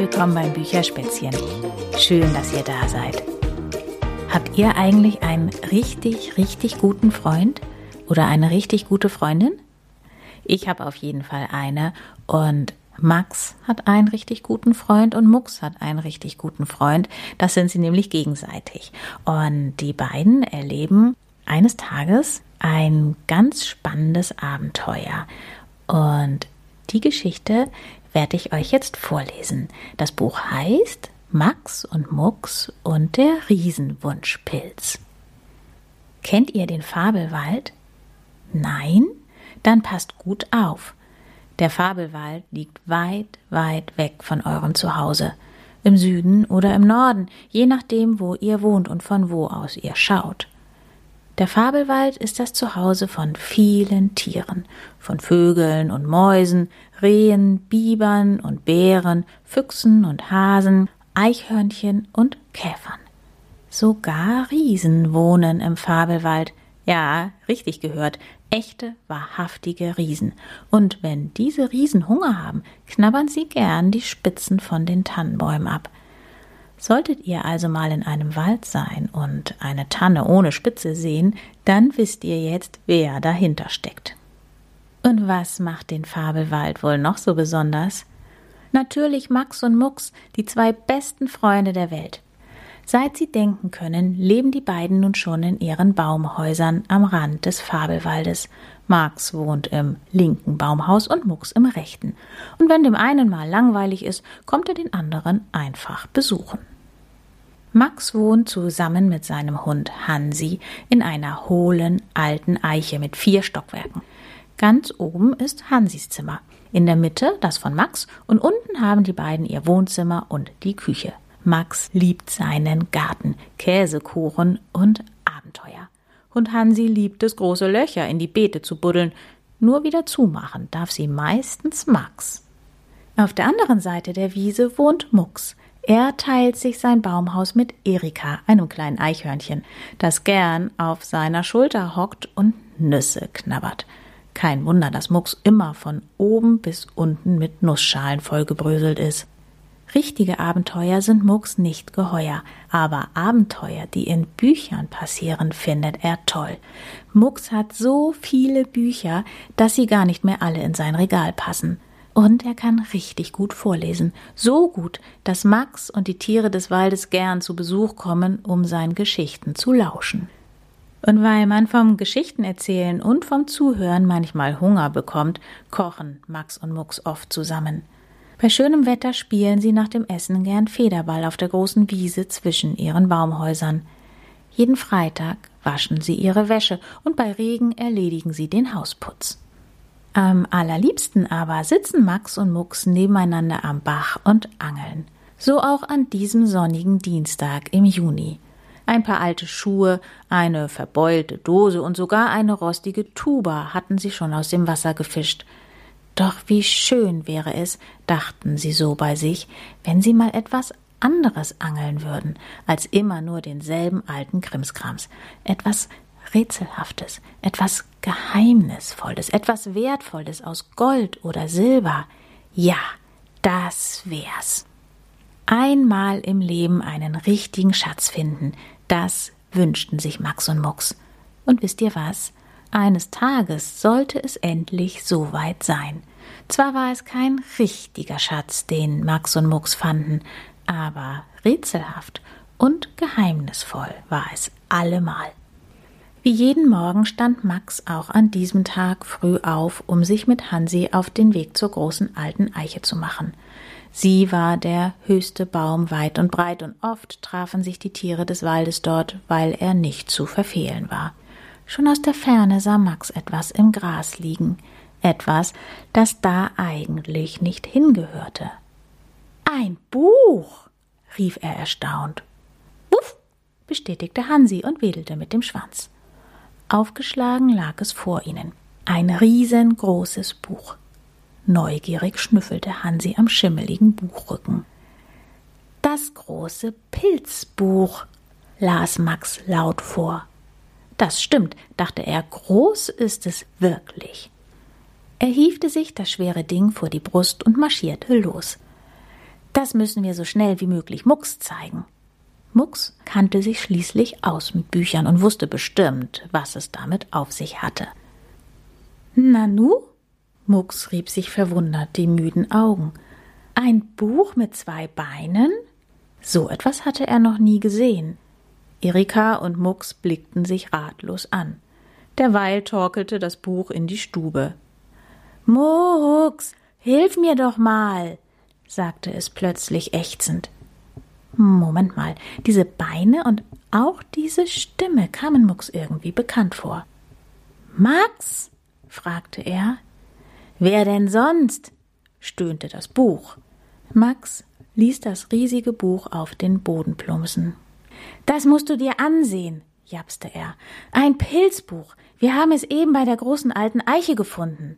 willkommen beim Bücherspätzchen. Schön, dass ihr da seid. Habt ihr eigentlich einen richtig, richtig guten Freund oder eine richtig gute Freundin? Ich habe auf jeden Fall eine und Max hat einen richtig guten Freund und Mux hat einen richtig guten Freund. Das sind sie nämlich gegenseitig. Und die beiden erleben eines Tages ein ganz spannendes Abenteuer. Und die Geschichte werde ich euch jetzt vorlesen. Das Buch heißt Max und Mux und der Riesenwunschpilz. Kennt ihr den Fabelwald? Nein? Dann passt gut auf. Der Fabelwald liegt weit, weit weg von eurem Zuhause. Im Süden oder im Norden, je nachdem, wo ihr wohnt und von wo aus ihr schaut. Der Fabelwald ist das Zuhause von vielen Tieren, von Vögeln und Mäusen, Rehen, Bibern und Bären, Füchsen und Hasen, Eichhörnchen und Käfern. Sogar Riesen wohnen im Fabelwald. Ja, richtig gehört, echte, wahrhaftige Riesen. Und wenn diese Riesen Hunger haben, knabbern sie gern die Spitzen von den Tannenbäumen ab. Solltet ihr also mal in einem Wald sein und eine Tanne ohne Spitze sehen, dann wisst ihr jetzt, wer dahinter steckt. Und was macht den Fabelwald wohl noch so besonders? Natürlich Max und Mux, die zwei besten Freunde der Welt. Seit sie denken können, leben die beiden nun schon in ihren Baumhäusern am Rand des Fabelwaldes. Max wohnt im linken Baumhaus und Mux im rechten. Und wenn dem einen mal langweilig ist, kommt er den anderen einfach besuchen. Max wohnt zusammen mit seinem Hund Hansi in einer hohlen alten Eiche mit vier Stockwerken. Ganz oben ist Hansis Zimmer, in der Mitte das von Max und unten haben die beiden ihr Wohnzimmer und die Küche. Max liebt seinen Garten, Käsekuchen und Abenteuer. Und Hansi liebt es, große Löcher in die Beete zu buddeln. Nur wieder zumachen darf sie meistens Max. Auf der anderen Seite der Wiese wohnt Mux. Er teilt sich sein Baumhaus mit Erika, einem kleinen Eichhörnchen, das gern auf seiner Schulter hockt und Nüsse knabbert. Kein Wunder, dass Mucks immer von oben bis unten mit Nussschalen vollgebröselt ist. Richtige Abenteuer sind Mucks nicht geheuer, aber Abenteuer, die in Büchern passieren, findet er toll. Mucks hat so viele Bücher, dass sie gar nicht mehr alle in sein Regal passen. Und er kann richtig gut vorlesen. So gut, dass Max und die Tiere des Waldes gern zu Besuch kommen, um seinen Geschichten zu lauschen. Und weil man vom Geschichtenerzählen und vom Zuhören manchmal Hunger bekommt, kochen Max und Mux oft zusammen. Bei schönem Wetter spielen sie nach dem Essen gern Federball auf der großen Wiese zwischen ihren Baumhäusern. Jeden Freitag waschen sie ihre Wäsche und bei Regen erledigen sie den Hausputz. Am allerliebsten aber sitzen Max und Mux nebeneinander am Bach und angeln. So auch an diesem sonnigen Dienstag im Juni. Ein paar alte Schuhe, eine verbeulte Dose und sogar eine rostige Tuba hatten sie schon aus dem Wasser gefischt. Doch wie schön wäre es, dachten sie so bei sich, wenn sie mal etwas anderes angeln würden, als immer nur denselben alten Krimskrams. Etwas Rätselhaftes, etwas Geheimnisvolles, etwas Wertvolles aus Gold oder Silber. Ja, das wär's. Einmal im Leben einen richtigen Schatz finden, das wünschten sich Max und Mux. Und wisst ihr was? Eines Tages sollte es endlich so weit sein. Zwar war es kein richtiger Schatz, den Max und Mux fanden, aber rätselhaft und geheimnisvoll war es allemal. Wie jeden Morgen stand Max auch an diesem Tag früh auf, um sich mit Hansi auf den Weg zur großen alten Eiche zu machen. Sie war der höchste Baum weit und breit, und oft trafen sich die Tiere des Waldes dort, weil er nicht zu verfehlen war. Schon aus der Ferne sah Max etwas im Gras liegen, etwas, das da eigentlich nicht hingehörte. Ein Buch, rief er erstaunt. Wuff, bestätigte Hansi und wedelte mit dem Schwanz. Aufgeschlagen lag es vor ihnen. Ein riesengroßes Buch. Neugierig schnüffelte Hansi am schimmeligen Buchrücken. Das große Pilzbuch, las Max laut vor. Das stimmt, dachte er, groß ist es wirklich. Er hiefte sich das schwere Ding vor die Brust und marschierte los. Das müssen wir so schnell wie möglich Mucks zeigen. Mucks kannte sich schließlich aus mit Büchern und wusste bestimmt, was es damit auf sich hatte. Nanu? Mucks rieb sich verwundert die müden Augen. Ein Buch mit zwei Beinen? So etwas hatte er noch nie gesehen. Erika und Mucks blickten sich ratlos an. Derweil torkelte das Buch in die Stube. Mucks, hilf mir doch mal, sagte es plötzlich ächzend. Moment mal, diese Beine und auch diese Stimme kamen Mucks irgendwie bekannt vor. Max? fragte er. Wer denn sonst? stöhnte das Buch. Max ließ das riesige Buch auf den Boden plumpsen. Das musst du dir ansehen, japste er. Ein Pilzbuch. Wir haben es eben bei der großen alten Eiche gefunden.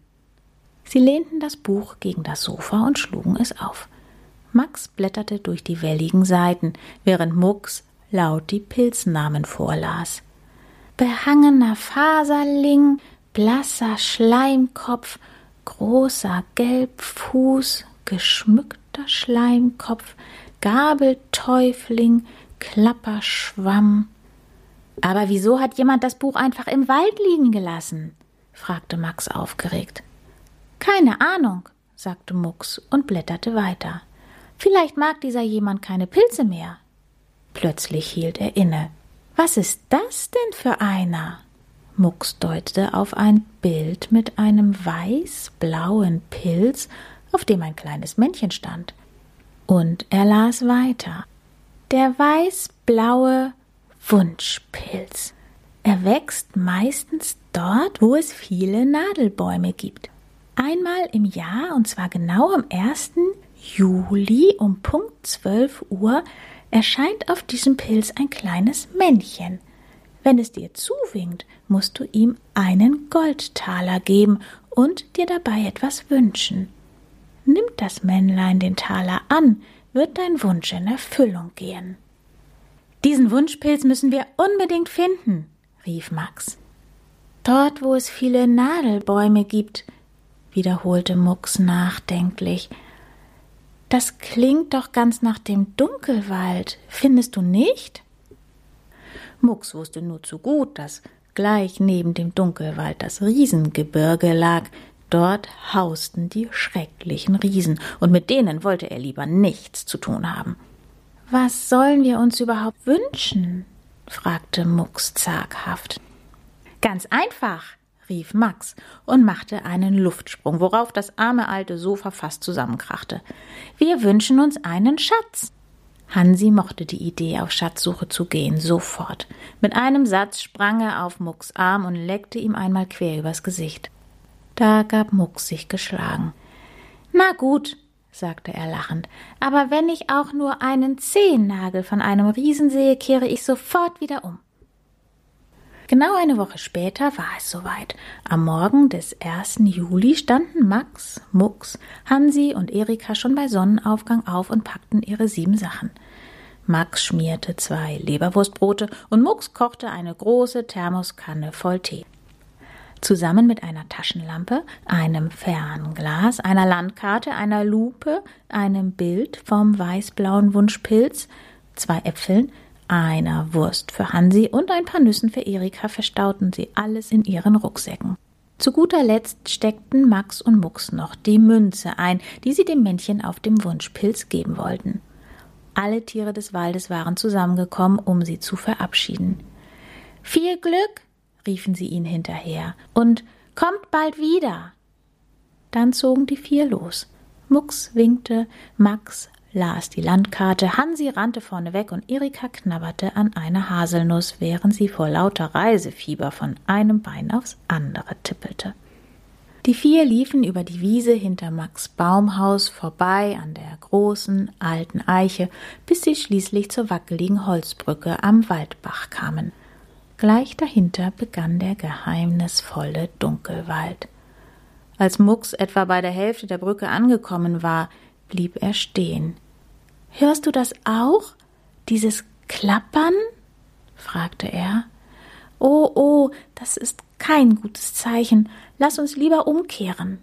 Sie lehnten das Buch gegen das Sofa und schlugen es auf. Max blätterte durch die welligen Seiten, während Mucks laut die Pilznamen vorlas. Behangener Faserling, blasser Schleimkopf, großer Gelbfuß, geschmückter Schleimkopf, Gabeltäufling, Klapperschwamm. Aber wieso hat jemand das Buch einfach im Wald liegen gelassen? fragte Max aufgeregt. Keine Ahnung, sagte Mucks und blätterte weiter. Vielleicht mag dieser jemand keine Pilze mehr. Plötzlich hielt er inne. Was ist das denn für einer? Mucks deutete auf ein Bild mit einem weiß-blauen Pilz, auf dem ein kleines Männchen stand. Und er las weiter. Der weiß-blaue Wunschpilz. Er wächst meistens dort, wo es viele Nadelbäume gibt. Einmal im Jahr, und zwar genau am 1. Juli um Punkt 12 Uhr, erscheint auf diesem Pilz ein kleines Männchen. Wenn es dir zuwinkt, musst du ihm einen Goldtaler geben und dir dabei etwas wünschen. Nimmt das Männlein den Taler an, wird dein Wunsch in Erfüllung gehen. Diesen Wunschpilz müssen wir unbedingt finden, rief Max. Dort, wo es viele Nadelbäume gibt, wiederholte Mucks nachdenklich. Das klingt doch ganz nach dem Dunkelwald, findest du nicht? Mucks wusste nur zu gut, dass gleich neben dem Dunkelwald das Riesengebirge lag, Dort hausten die schrecklichen Riesen, und mit denen wollte er lieber nichts zu tun haben. Was sollen wir uns überhaupt wünschen? fragte Mucks zaghaft. Ganz einfach, rief Max und machte einen Luftsprung, worauf das arme alte Sofa fast zusammenkrachte. Wir wünschen uns einen Schatz. Hansi mochte die Idee, auf Schatzsuche zu gehen, sofort. Mit einem Satz sprang er auf Mucks Arm und leckte ihm einmal quer übers Gesicht. Da gab Muck sich geschlagen. Na gut, sagte er lachend, aber wenn ich auch nur einen Zehennagel von einem Riesen sehe, kehre ich sofort wieder um. Genau eine Woche später war es soweit. Am Morgen des 1. Juli standen Max, Mucks, Hansi und Erika schon bei Sonnenaufgang auf und packten ihre sieben Sachen. Max schmierte zwei Leberwurstbrote und Mucks kochte eine große Thermoskanne voll Tee zusammen mit einer Taschenlampe, einem Fernglas, einer Landkarte, einer Lupe, einem Bild vom weißblauen Wunschpilz, zwei Äpfeln, einer Wurst für Hansi und ein paar Nüssen für Erika verstauten sie alles in ihren Rucksäcken. Zu guter Letzt steckten Max und Mucks noch die Münze ein, die sie dem Männchen auf dem Wunschpilz geben wollten. Alle Tiere des Waldes waren zusammengekommen, um sie zu verabschieden. Viel Glück, riefen sie ihn hinterher, und kommt bald wieder. Dann zogen die vier los. Mucks winkte, Max las die Landkarte, Hansi rannte vorneweg und Erika knabberte an einer Haselnuss, während sie vor lauter Reisefieber von einem Bein aufs andere tippelte. Die vier liefen über die Wiese hinter Max Baumhaus vorbei an der großen alten Eiche, bis sie schließlich zur wackeligen Holzbrücke am Waldbach kamen. Gleich dahinter begann der geheimnisvolle Dunkelwald. Als Mucks etwa bei der Hälfte der Brücke angekommen war, blieb er stehen. Hörst du das auch? Dieses Klappern? fragte er. Oh, oh, das ist kein gutes Zeichen. Lass uns lieber umkehren.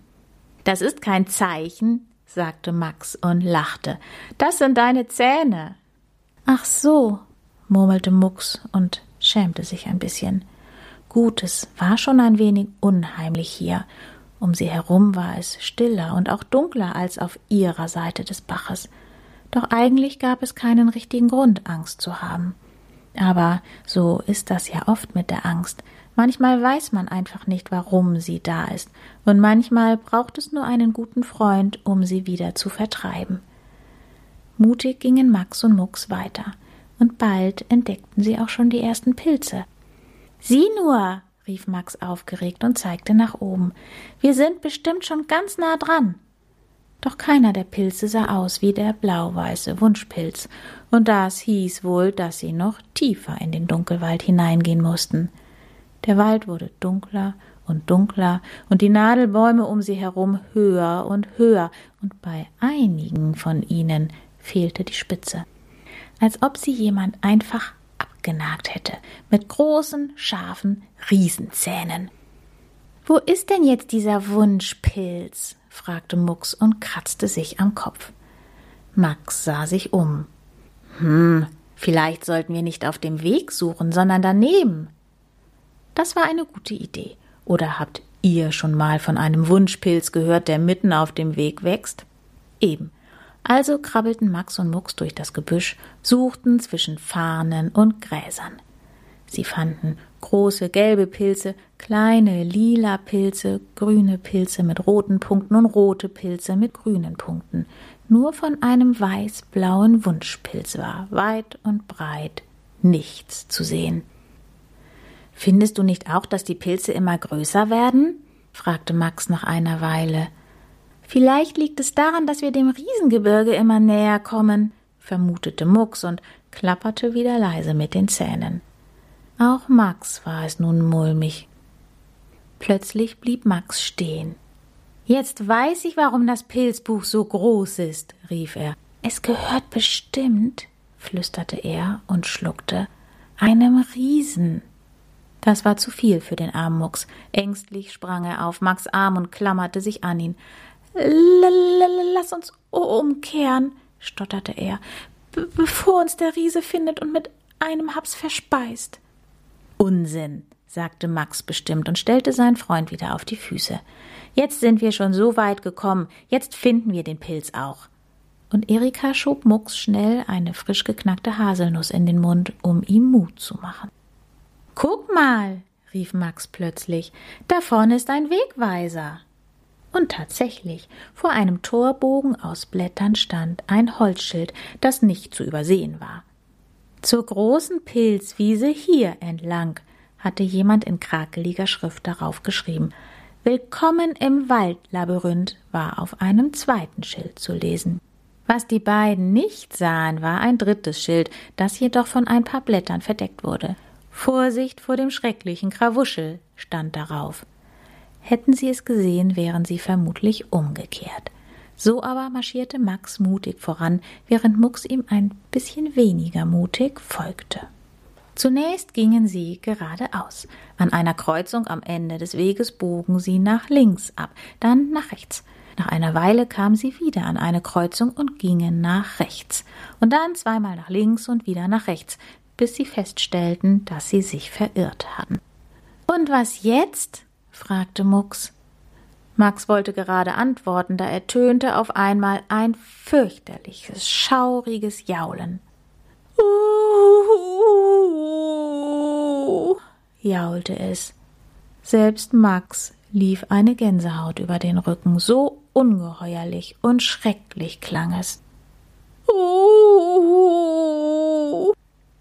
Das ist kein Zeichen, sagte Max und lachte. Das sind deine Zähne. Ach so, murmelte Mucks und schämte sich ein bisschen. Gut, es war schon ein wenig unheimlich hier. Um sie herum war es stiller und auch dunkler als auf ihrer Seite des Baches. Doch eigentlich gab es keinen richtigen Grund, Angst zu haben. Aber so ist das ja oft mit der Angst. Manchmal weiß man einfach nicht, warum sie da ist, und manchmal braucht es nur einen guten Freund, um sie wieder zu vertreiben. Mutig gingen Max und Mucks weiter, und bald entdeckten sie auch schon die ersten Pilze. Sieh nur, rief Max aufgeregt und zeigte nach oben. Wir sind bestimmt schon ganz nah dran. Doch keiner der Pilze sah aus wie der blau-weiße Wunschpilz, und das hieß wohl, dass sie noch tiefer in den Dunkelwald hineingehen mussten. Der Wald wurde dunkler und dunkler und die Nadelbäume um sie herum höher und höher, und bei einigen von ihnen fehlte die Spitze, als ob sie jemand einfach abgenagt hätte, mit großen, scharfen Riesenzähnen. Wo ist denn jetzt dieser Wunschpilz? Fragte Mucks und kratzte sich am Kopf. Max sah sich um. Hm, vielleicht sollten wir nicht auf dem Weg suchen, sondern daneben. Das war eine gute Idee. Oder habt ihr schon mal von einem Wunschpilz gehört, der mitten auf dem Weg wächst? Eben. Also krabbelten Max und Mucks durch das Gebüsch, suchten zwischen Farnen und Gräsern. Sie fanden große gelbe Pilze, kleine lila Pilze, grüne Pilze mit roten Punkten und rote Pilze mit grünen Punkten. Nur von einem weiß-blauen Wunschpilz war weit und breit nichts zu sehen. Findest du nicht auch, dass die Pilze immer größer werden? fragte Max nach einer Weile. Vielleicht liegt es daran, dass wir dem Riesengebirge immer näher kommen, vermutete Mucks und klapperte wieder leise mit den Zähnen. Auch Max war es nun mulmig. Plötzlich blieb Max stehen. Jetzt weiß ich, warum das Pilzbuch so groß ist, rief er. Es gehört bestimmt, flüsterte er und schluckte, einem Riesen. Das war zu viel für den armen Mucks. Ängstlich sprang er auf Max Arm und klammerte sich an ihn. Lass uns umkehren, stotterte er, bevor uns der Riese findet und mit einem Haps verspeist. Unsinn, sagte Max bestimmt und stellte seinen Freund wieder auf die Füße. Jetzt sind wir schon so weit gekommen, jetzt finden wir den Pilz auch. Und Erika schob Mucks schnell eine frisch geknackte Haselnuss in den Mund, um ihm Mut zu machen. Guck mal, rief Max plötzlich, da vorne ist ein Wegweiser. Und tatsächlich, vor einem Torbogen aus Blättern stand ein Holzschild, das nicht zu übersehen war. Zur großen Pilzwiese hier entlang, hatte jemand in krakeliger Schrift darauf geschrieben. Willkommen im Waldlabyrinth war auf einem zweiten Schild zu lesen. Was die beiden nicht sahen, war ein drittes Schild, das jedoch von ein paar Blättern verdeckt wurde. Vorsicht vor dem schrecklichen Krawuschel stand darauf. Hätten sie es gesehen, wären sie vermutlich umgekehrt. So aber marschierte Max mutig voran, während Mucks ihm ein bisschen weniger mutig folgte. Zunächst gingen sie geradeaus. An einer Kreuzung am Ende des Weges bogen sie nach links ab, dann nach rechts. Nach einer Weile kamen sie wieder an eine Kreuzung und gingen nach rechts, und dann zweimal nach links und wieder nach rechts, bis sie feststellten, dass sie sich verirrt hatten. Und was jetzt? fragte Mucks. Max wollte gerade antworten, da ertönte auf einmal ein fürchterliches, schauriges Jaulen. Uh, jaulte es. Selbst Max lief eine Gänsehaut über den Rücken, so ungeheuerlich und schrecklich klang es. Uh,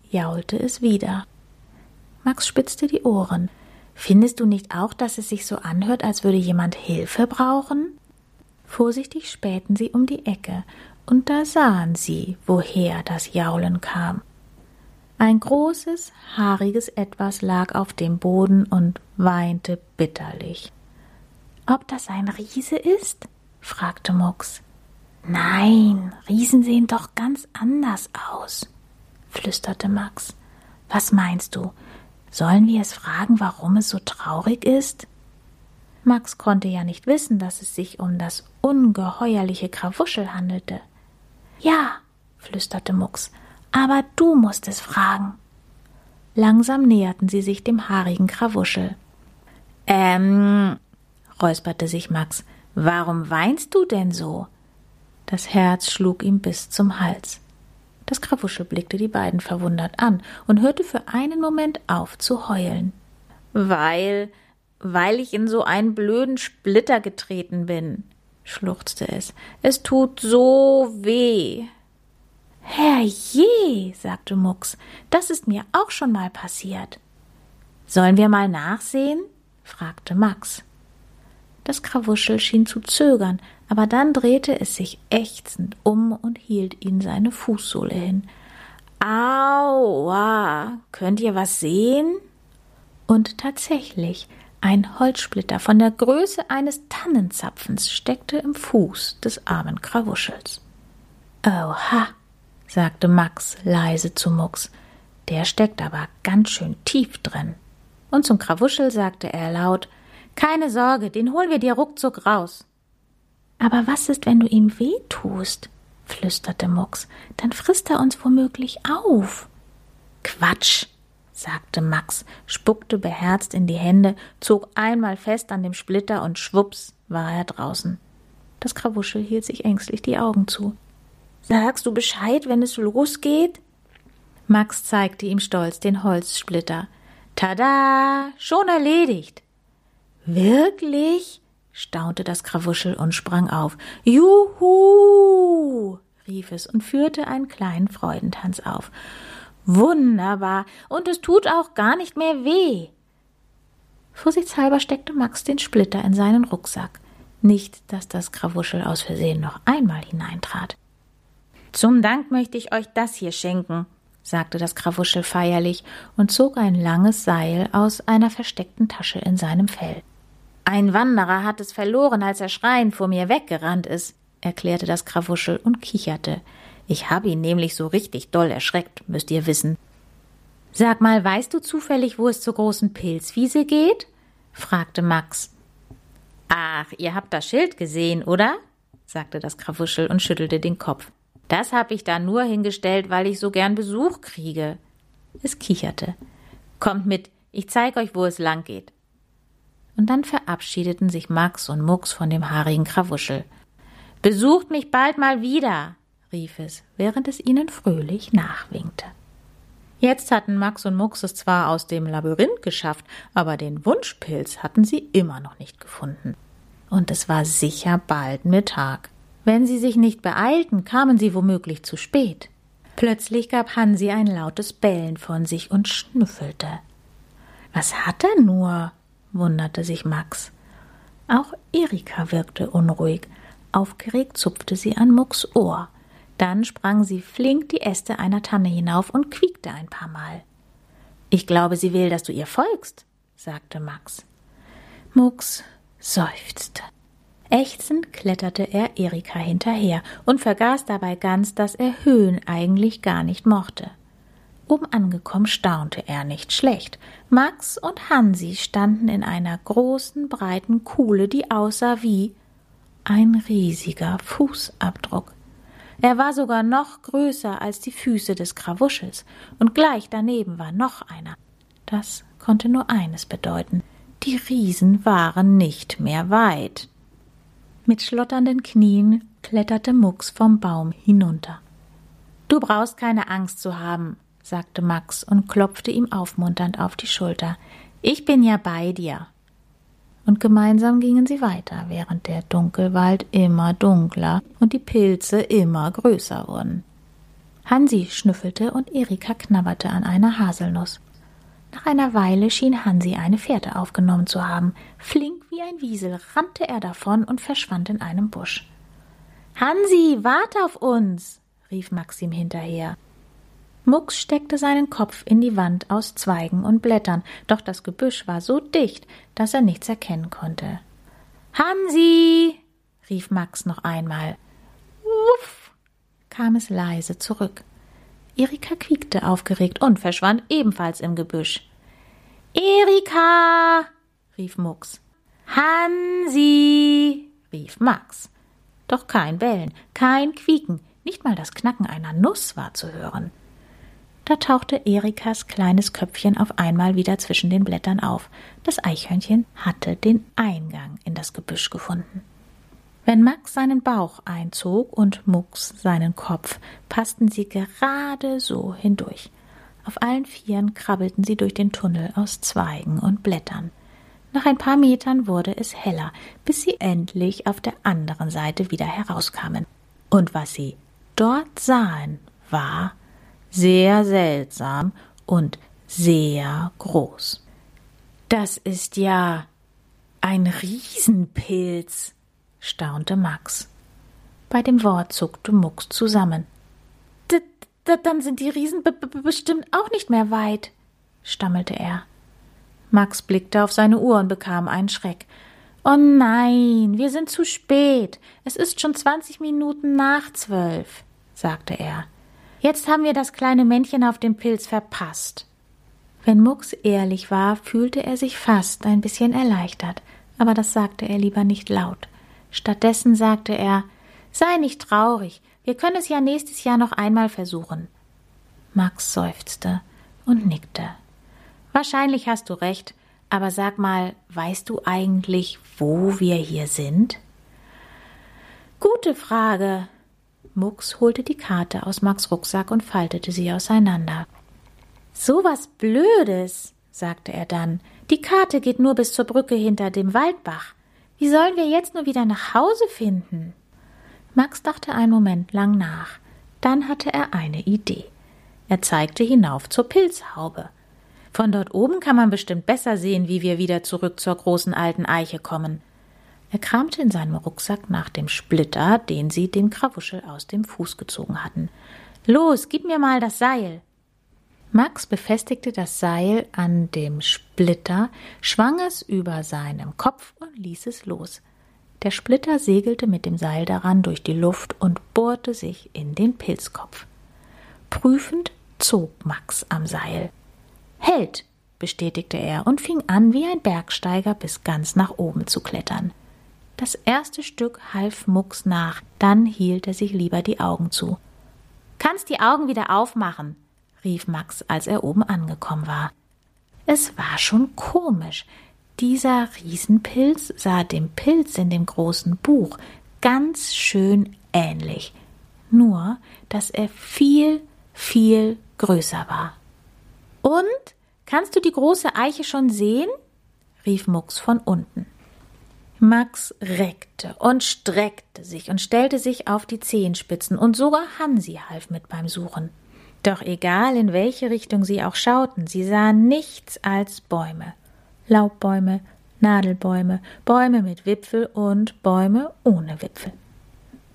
jaulte es wieder. Max spitzte die Ohren. Findest du nicht auch, dass es sich so anhört, als würde jemand Hilfe brauchen? Vorsichtig spähten sie um die Ecke, und da sahen sie, woher das Jaulen kam. Ein großes, haariges Etwas lag auf dem Boden und weinte bitterlich. Ob das ein Riese ist? fragte Mucks. Nein, Riesen sehen doch ganz anders aus flüsterte Max. Was meinst du? Sollen wir es fragen, warum es so traurig ist? Max konnte ja nicht wissen, dass es sich um das ungeheuerliche Krawuschel handelte. Ja, flüsterte Mucks, aber du musst es fragen. Langsam näherten sie sich dem haarigen Krawuschel. Ähm, räusperte sich Max, warum weinst du denn so? Das Herz schlug ihm bis zum Hals. Das Krawuschel blickte die beiden verwundert an und hörte für einen Moment auf zu heulen. Weil, weil ich in so einen blöden Splitter getreten bin, schluchzte es. Es tut so weh. Herrje, sagte Mucks, das ist mir auch schon mal passiert. Sollen wir mal nachsehen? fragte Max. Das Krawuschel schien zu zögern, aber dann drehte es sich ächzend um und hielt ihn seine Fußsohle hin. Aua, könnt ihr was sehen? Und tatsächlich, ein Holzsplitter von der Größe eines Tannenzapfens steckte im Fuß des armen Krawuschels. Oha, sagte Max leise zu Mucks, der steckt aber ganz schön tief drin. Und zum Krawuschel sagte er laut keine Sorge, den holen wir dir ruckzuck raus. Aber was ist, wenn du ihm weh tust? flüsterte Mucks. Dann frisst er uns womöglich auf. Quatsch, sagte Max, spuckte beherzt in die Hände, zog einmal fest an dem Splitter und schwups war er draußen. Das Krawuschel hielt sich ängstlich die Augen zu. Sagst du Bescheid, wenn es losgeht? Max zeigte ihm stolz den Holzsplitter. Tada! Schon erledigt! Wirklich? Staunte das Krawuschel und sprang auf. Juhu! rief es und führte einen kleinen Freudentanz auf. Wunderbar, und es tut auch gar nicht mehr weh. Vorsichtshalber steckte Max den Splitter in seinen Rucksack. Nicht, dass das Krawuschel aus Versehen noch einmal hineintrat. Zum Dank möchte ich euch das hier schenken, sagte das Krawuschel feierlich und zog ein langes Seil aus einer versteckten Tasche in seinem Fell. Ein Wanderer hat es verloren, als er schreiend vor mir weggerannt ist, erklärte das Krawuschel und kicherte. Ich habe ihn nämlich so richtig doll erschreckt, müsst ihr wissen. Sag mal, weißt du zufällig, wo es zur großen Pilzwiese geht? fragte Max. Ach, ihr habt das Schild gesehen, oder? sagte das Krawuschel und schüttelte den Kopf. Das hab ich da nur hingestellt, weil ich so gern Besuch kriege. Es kicherte. Kommt mit, ich zeig euch, wo es lang geht und dann verabschiedeten sich Max und Mucks von dem haarigen Krawuschel. Besucht mich bald mal wieder, rief es, während es ihnen fröhlich nachwinkte. Jetzt hatten Max und Mucks es zwar aus dem Labyrinth geschafft, aber den Wunschpilz hatten sie immer noch nicht gefunden. Und es war sicher bald Mittag. Wenn sie sich nicht beeilten, kamen sie womöglich zu spät. Plötzlich gab Hansi ein lautes Bellen von sich und schnüffelte. Was hat er nur? Wunderte sich Max. Auch Erika wirkte unruhig. Aufgeregt zupfte sie an Mucks Ohr. Dann sprang sie flink die Äste einer Tanne hinauf und quiekte ein paar Mal. Ich glaube, sie will, dass du ihr folgst, sagte Max. Mucks seufzte. Ächzend kletterte er Erika hinterher und vergaß dabei ganz, dass er Höhen eigentlich gar nicht mochte. Oben angekommen staunte er nicht schlecht. Max und Hansi standen in einer großen, breiten Kuhle, die aussah wie ein riesiger Fußabdruck. Er war sogar noch größer als die Füße des Krawuschels, und gleich daneben war noch einer. Das konnte nur eines bedeuten. Die Riesen waren nicht mehr weit. Mit schlotternden Knien kletterte Mucks vom Baum hinunter. Du brauchst keine Angst zu haben, sagte Max und klopfte ihm aufmunternd auf die Schulter. Ich bin ja bei dir. Und gemeinsam gingen sie weiter, während der Dunkelwald immer dunkler und die Pilze immer größer wurden. Hansi schnüffelte und Erika knabberte an einer Haselnuss. Nach einer Weile schien Hansi eine Fährte aufgenommen zu haben. Flink wie ein Wiesel rannte er davon und verschwand in einem Busch. Hansi, warte auf uns! rief Maxim hinterher. Mucks steckte seinen Kopf in die Wand aus Zweigen und Blättern, doch das Gebüsch war so dicht, dass er nichts erkennen konnte. Hansi! rief Max noch einmal. Wuff! kam es leise zurück. Erika quiekte aufgeregt und verschwand ebenfalls im Gebüsch. Erika! rief Mucks. Hansi, rief Max. Doch kein Bellen, kein Quieken, nicht mal das Knacken einer Nuss war zu hören. Da tauchte Erikas kleines Köpfchen auf einmal wieder zwischen den Blättern auf. Das Eichhörnchen hatte den Eingang in das Gebüsch gefunden. Wenn Max seinen Bauch einzog und Mucks seinen Kopf, passten sie gerade so hindurch. Auf allen Vieren krabbelten sie durch den Tunnel aus Zweigen und Blättern. Nach ein paar Metern wurde es heller, bis sie endlich auf der anderen Seite wieder herauskamen. Und was sie dort sahen, war sehr seltsam und sehr groß. Das ist ja ein Riesenpilz, staunte Max. Bei dem Wort zuckte Mucks zusammen. D dann sind die Riesen bestimmt auch nicht mehr weit, stammelte er. Max blickte auf seine Uhr und bekam einen Schreck. Oh nein, wir sind zu spät. Es ist schon zwanzig Minuten nach zwölf, sagte er. Jetzt haben wir das kleine Männchen auf dem Pilz verpasst. Wenn Mucks ehrlich war, fühlte er sich fast ein bisschen erleichtert, aber das sagte er lieber nicht laut. Stattdessen sagte er Sei nicht traurig, wir können es ja nächstes Jahr noch einmal versuchen. Max seufzte und nickte. Wahrscheinlich hast du recht, aber sag mal, weißt du eigentlich, wo wir hier sind? Gute Frage, Mucks holte die Karte aus Max Rucksack und faltete sie auseinander. So was Blödes, sagte er dann. Die Karte geht nur bis zur Brücke hinter dem Waldbach. Wie sollen wir jetzt nur wieder nach Hause finden? Max dachte einen Moment lang nach. Dann hatte er eine Idee. Er zeigte hinauf zur Pilzhaube. Von dort oben kann man bestimmt besser sehen, wie wir wieder zurück zur großen alten Eiche kommen. Er kramte in seinem Rucksack nach dem Splitter, den sie dem Krawuschel aus dem Fuß gezogen hatten. Los, gib mir mal das Seil. Max befestigte das Seil an dem Splitter, schwang es über seinem Kopf und ließ es los. Der Splitter segelte mit dem Seil daran durch die Luft und bohrte sich in den Pilzkopf. Prüfend zog Max am Seil. Hält, bestätigte er und fing an, wie ein Bergsteiger bis ganz nach oben zu klettern. Das erste Stück half Mucks nach, dann hielt er sich lieber die Augen zu. Kannst die Augen wieder aufmachen, rief Max, als er oben angekommen war. Es war schon komisch. Dieser Riesenpilz sah dem Pilz in dem großen Buch ganz schön ähnlich, nur dass er viel, viel größer war. Und? Kannst du die große Eiche schon sehen? rief Mucks von unten. Max reckte und streckte sich und stellte sich auf die Zehenspitzen, und sogar Hansi half mit beim Suchen. Doch egal in welche Richtung sie auch schauten, sie sahen nichts als Bäume. Laubbäume, Nadelbäume, Bäume mit Wipfel und Bäume ohne Wipfel.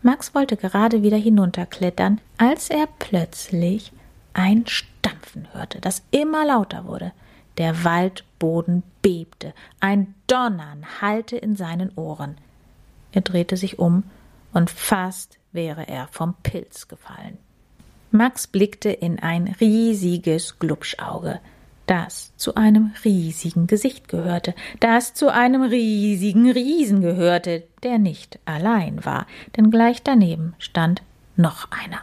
Max wollte gerade wieder hinunterklettern, als er plötzlich ein Stampfen hörte, das immer lauter wurde. Der Waldboden bebte, ein Donnern hallte in seinen Ohren. Er drehte sich um, und fast wäre er vom Pilz gefallen. Max blickte in ein riesiges Glubschauge, das zu einem riesigen Gesicht gehörte, das zu einem riesigen Riesen gehörte, der nicht allein war, denn gleich daneben stand noch einer.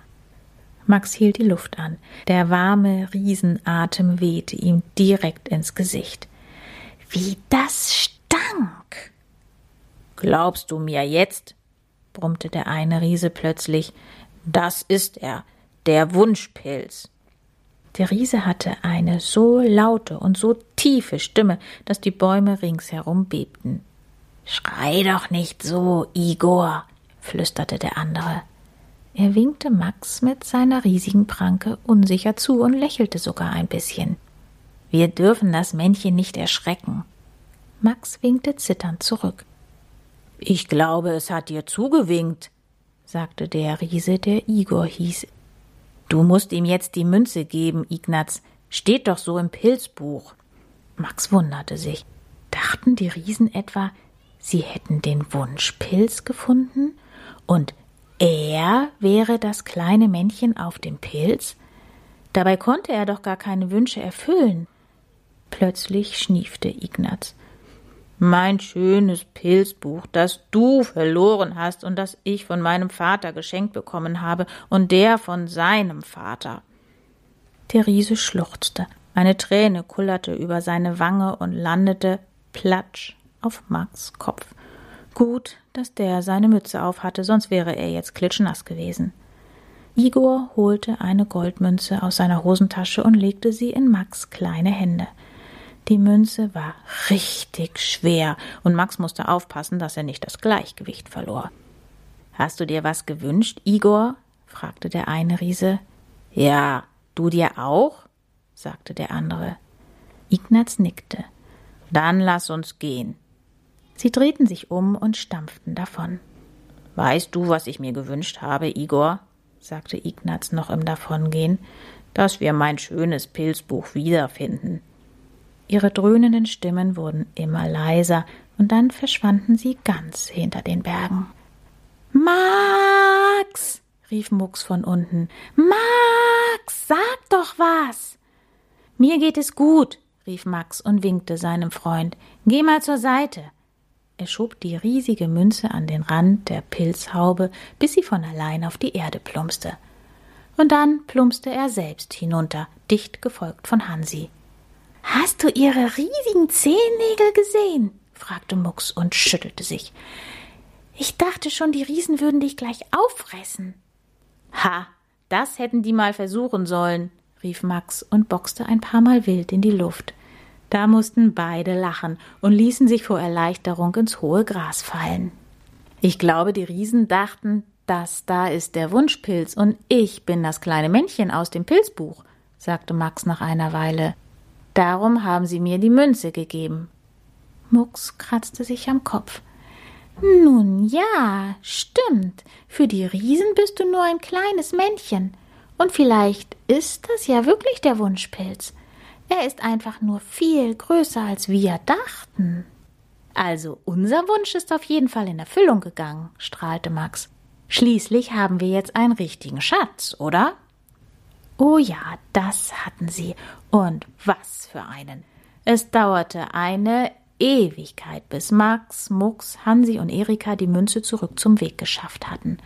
Max hielt die Luft an. Der warme Riesenatem wehte ihm direkt ins Gesicht. Wie das stank! Glaubst du mir jetzt? brummte der eine Riese plötzlich. Das ist er, der Wunschpilz. Der Riese hatte eine so laute und so tiefe Stimme, dass die Bäume ringsherum bebten. Schrei doch nicht so, Igor, flüsterte der andere. Er winkte Max mit seiner riesigen Pranke unsicher zu und lächelte sogar ein bisschen. Wir dürfen das Männchen nicht erschrecken. Max winkte zitternd zurück. Ich glaube, es hat dir zugewinkt, sagte der Riese, der Igor hieß. Du musst ihm jetzt die Münze geben, Ignaz. Steht doch so im Pilzbuch. Max wunderte sich. Dachten die Riesen etwa, sie hätten den Wunschpilz gefunden? Und er wäre das kleine Männchen auf dem Pilz? Dabei konnte er doch gar keine Wünsche erfüllen. Plötzlich schniefte Ignaz. Mein schönes Pilzbuch, das du verloren hast und das ich von meinem Vater geschenkt bekommen habe und der von seinem Vater. Der Riese schluchzte, eine Träne kullerte über seine Wange und landete platsch auf Max Kopf. Gut, dass der seine Mütze auf hatte, sonst wäre er jetzt klitschnass gewesen. Igor holte eine Goldmünze aus seiner Hosentasche und legte sie in Max kleine Hände. Die Münze war richtig schwer, und Max musste aufpassen, dass er nicht das Gleichgewicht verlor. Hast du dir was gewünscht, Igor? fragte der eine Riese. Ja, du dir auch? sagte der andere. Ignaz nickte. Dann lass uns gehen. Sie drehten sich um und stampften davon. Weißt du, was ich mir gewünscht habe, Igor? sagte Ignaz noch im Davongehen, dass wir mein schönes Pilzbuch wiederfinden. Ihre dröhnenden Stimmen wurden immer leiser, und dann verschwanden sie ganz hinter den Bergen. Max. rief Mucks von unten. Max, sag doch was. Mir geht es gut, rief Max und winkte seinem Freund. Geh mal zur Seite. Er schob die riesige Münze an den Rand der Pilzhaube, bis sie von allein auf die Erde plumpste. Und dann plumpste er selbst hinunter, dicht gefolgt von Hansi. Hast du ihre riesigen Zehennägel gesehen? fragte Mucks und schüttelte sich. Ich dachte schon, die Riesen würden dich gleich auffressen. Ha, das hätten die mal versuchen sollen, rief Max und boxte ein paar Mal wild in die Luft. Da mussten beide lachen und ließen sich vor Erleichterung ins hohe Gras fallen. Ich glaube, die Riesen dachten, das da ist der Wunschpilz und ich bin das kleine Männchen aus dem Pilzbuch, sagte Max nach einer Weile. Darum haben sie mir die Münze gegeben. Mucks kratzte sich am Kopf. Nun ja, stimmt. Für die Riesen bist du nur ein kleines Männchen. Und vielleicht ist das ja wirklich der Wunschpilz. Er ist einfach nur viel größer, als wir dachten. Also unser Wunsch ist auf jeden Fall in Erfüllung gegangen, strahlte Max. Schließlich haben wir jetzt einen richtigen Schatz, oder? Oh ja, das hatten sie. Und was für einen. Es dauerte eine Ewigkeit, bis Max, Mux, Hansi und Erika die Münze zurück zum Weg geschafft hatten.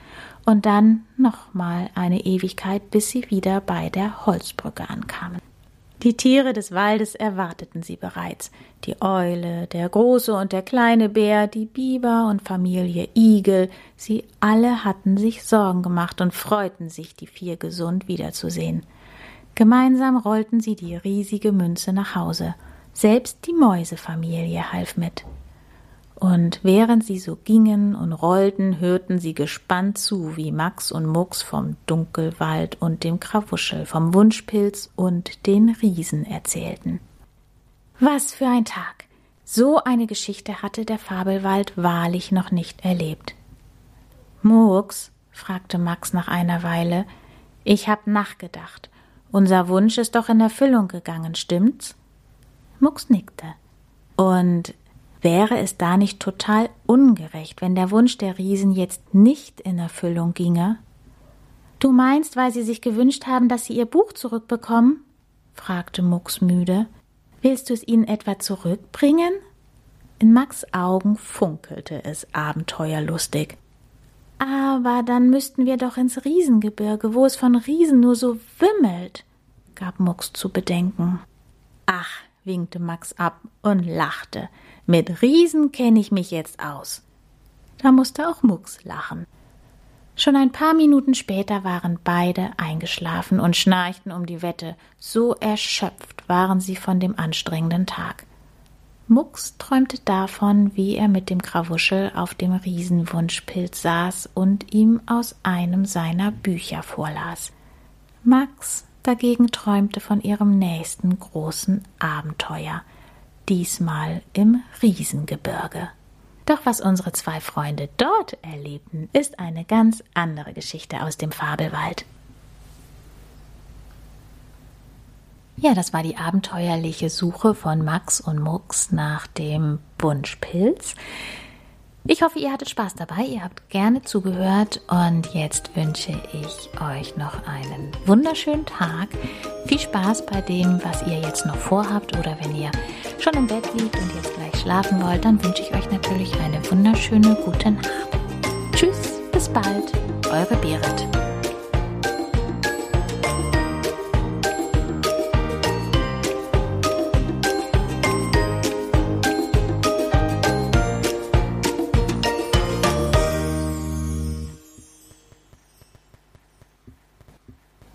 Und dann nochmal eine Ewigkeit, bis sie wieder bei der Holzbrücke ankamen. Die Tiere des Waldes erwarteten sie bereits. Die Eule, der große und der kleine Bär, die Biber und Familie Igel, sie alle hatten sich Sorgen gemacht und freuten sich, die vier gesund wiederzusehen. Gemeinsam rollten sie die riesige Münze nach Hause. Selbst die Mäusefamilie half mit und während sie so gingen und rollten, hörten sie gespannt zu, wie Max und Mux vom Dunkelwald und dem Krawuschel, vom Wunschpilz und den Riesen erzählten. Was für ein Tag! So eine Geschichte hatte der Fabelwald wahrlich noch nicht erlebt. Mux, fragte Max nach einer Weile, ich hab nachgedacht. Unser Wunsch ist doch in Erfüllung gegangen, stimmt's? Mux nickte. Und Wäre es da nicht total ungerecht, wenn der Wunsch der Riesen jetzt nicht in Erfüllung ginge? Du meinst, weil sie sich gewünscht haben, dass sie ihr Buch zurückbekommen? fragte Mucks müde. Willst du es ihnen etwa zurückbringen? In Max Augen funkelte es abenteuerlustig. Aber dann müssten wir doch ins Riesengebirge, wo es von Riesen nur so wimmelt, gab Mucks zu bedenken. Ach, winkte Max ab und lachte. Mit Riesen kenne ich mich jetzt aus. Da musste auch Mucks lachen. Schon ein paar Minuten später waren beide eingeschlafen und schnarchten um die Wette, so erschöpft waren sie von dem anstrengenden Tag. Mucks träumte davon, wie er mit dem Krawuschel auf dem Riesenwunschpilz saß und ihm aus einem seiner Bücher vorlas. Max dagegen träumte von ihrem nächsten großen Abenteuer – diesmal im Riesengebirge. Doch was unsere zwei Freunde dort erlebten, ist eine ganz andere Geschichte aus dem Fabelwald. Ja, das war die abenteuerliche Suche von Max und Mux nach dem Wunschpilz. Ich hoffe, ihr hattet Spaß dabei, ihr habt gerne zugehört und jetzt wünsche ich euch noch einen wunderschönen Tag. Viel Spaß bei dem, was ihr jetzt noch vorhabt oder wenn ihr schon im Bett liegt und jetzt gleich schlafen wollt, dann wünsche ich euch natürlich eine wunderschöne gute Nacht. Tschüss, bis bald, eure Berit.